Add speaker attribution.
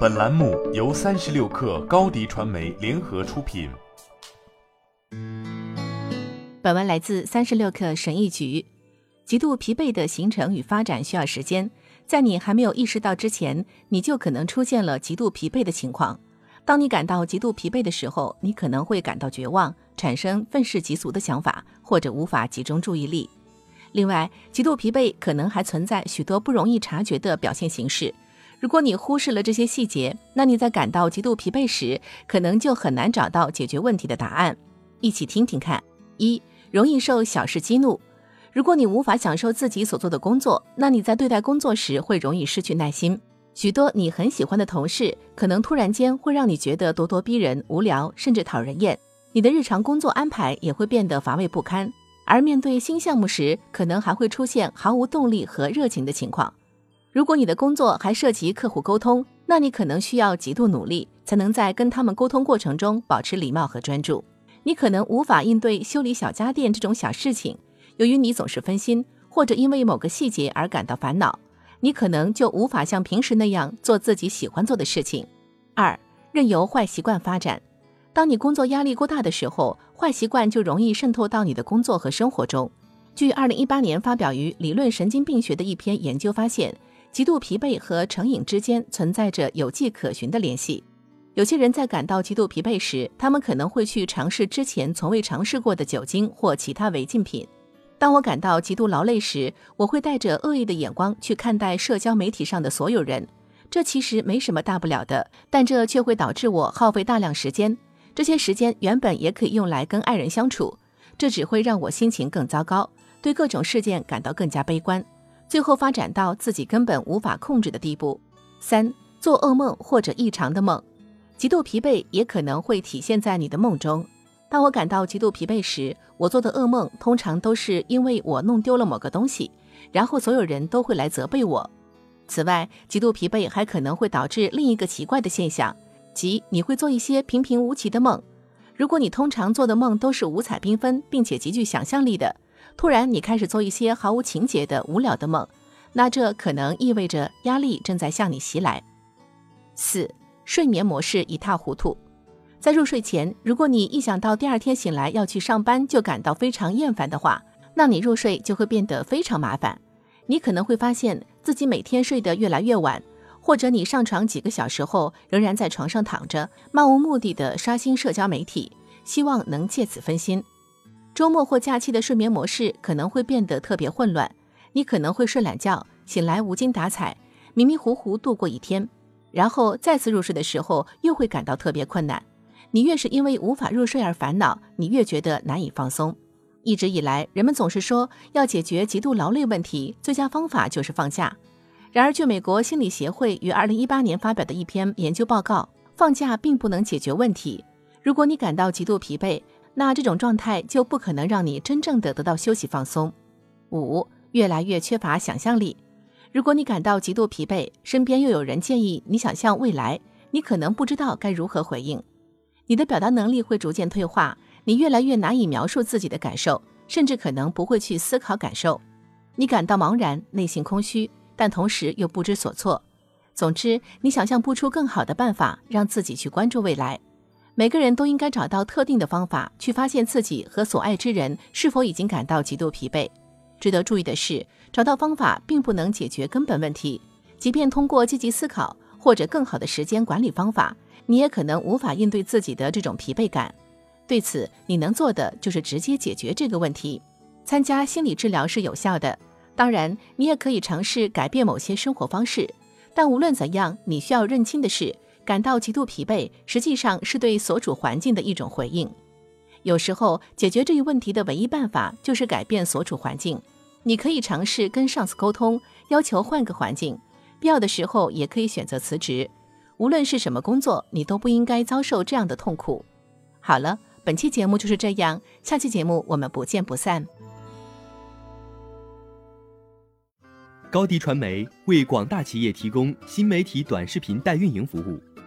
Speaker 1: 本栏目由三十六氪高低传媒联合出品。
Speaker 2: 本文来自三十六氪神译局。极度疲惫的形成与发展需要时间，在你还没有意识到之前，你就可能出现了极度疲惫的情况。当你感到极度疲惫的时候，你可能会感到绝望，产生愤世嫉俗的想法，或者无法集中注意力。另外，极度疲惫可能还存在许多不容易察觉的表现形式。如果你忽视了这些细节，那你在感到极度疲惫时，可能就很难找到解决问题的答案。一起听听看：一、容易受小事激怒。如果你无法享受自己所做的工作，那你在对待工作时会容易失去耐心。许多你很喜欢的同事，可能突然间会让你觉得咄咄逼人、无聊，甚至讨人厌。你的日常工作安排也会变得乏味不堪。而面对新项目时，可能还会出现毫无动力和热情的情况。如果你的工作还涉及客户沟通，那你可能需要极度努力，才能在跟他们沟通过程中保持礼貌和专注。你可能无法应对修理小家电这种小事情，由于你总是分心，或者因为某个细节而感到烦恼，你可能就无法像平时那样做自己喜欢做的事情。二，任由坏习惯发展。当你工作压力过大的时候，坏习惯就容易渗透到你的工作和生活中。据二零一八年发表于《理论神经病学》的一篇研究发现，极度疲惫和成瘾之间存在着有迹可循的联系。有些人在感到极度疲惫时，他们可能会去尝试之前从未尝试过的酒精或其他违禁品。当我感到极度劳累时，我会带着恶意的眼光去看待社交媒体上的所有人。这其实没什么大不了的，但这却会导致我耗费大量时间。这些时间原本也可以用来跟爱人相处，这只会让我心情更糟糕，对各种事件感到更加悲观，最后发展到自己根本无法控制的地步。三、做噩梦或者异常的梦，极度疲惫也可能会体现在你的梦中。当我感到极度疲惫时，我做的噩梦通常都是因为我弄丢了某个东西，然后所有人都会来责备我。此外，极度疲惫还可能会导致另一个奇怪的现象。即你会做一些平平无奇的梦，如果你通常做的梦都是五彩缤纷并且极具想象力的，突然你开始做一些毫无情节的无聊的梦，那这可能意味着压力正在向你袭来。四、睡眠模式一塌糊涂，在入睡前，如果你一想到第二天醒来要去上班就感到非常厌烦的话，那你入睡就会变得非常麻烦。你可能会发现自己每天睡得越来越晚。或者你上床几个小时后，仍然在床上躺着，漫无目的的刷新社交媒体，希望能借此分心。周末或假期的睡眠模式可能会变得特别混乱，你可能会睡懒觉，醒来无精打采，迷迷糊糊度过一天，然后再次入睡的时候又会感到特别困难。你越是因为无法入睡而烦恼，你越觉得难以放松。一直以来，人们总是说要解决极度劳累问题，最佳方法就是放假。然而，据美国心理协会于二零一八年发表的一篇研究报告，放假并不能解决问题。如果你感到极度疲惫，那这种状态就不可能让你真正的得到休息放松。五，越来越缺乏想象力。如果你感到极度疲惫，身边又有人建议你想象未来，你可能不知道该如何回应。你的表达能力会逐渐退化，你越来越难以描述自己的感受，甚至可能不会去思考感受。你感到茫然，内心空虚。但同时又不知所措。总之，你想象不出更好的办法让自己去关注未来。每个人都应该找到特定的方法去发现自己和所爱之人是否已经感到极度疲惫。值得注意的是，找到方法并不能解决根本问题。即便通过积极思考或者更好的时间管理方法，你也可能无法应对自己的这种疲惫感。对此，你能做的就是直接解决这个问题。参加心理治疗是有效的。当然，你也可以尝试改变某些生活方式，但无论怎样，你需要认清的是，感到极度疲惫实际上是对所处环境的一种回应。有时候，解决这一问题的唯一办法就是改变所处环境。你可以尝试跟上司沟通，要求换个环境，必要的时候也可以选择辞职。无论是什么工作，你都不应该遭受这样的痛苦。好了，本期节目就是这样，下期节目我们不见不散。
Speaker 3: 高迪传媒为广大企业提供新媒体短视频代运营服务，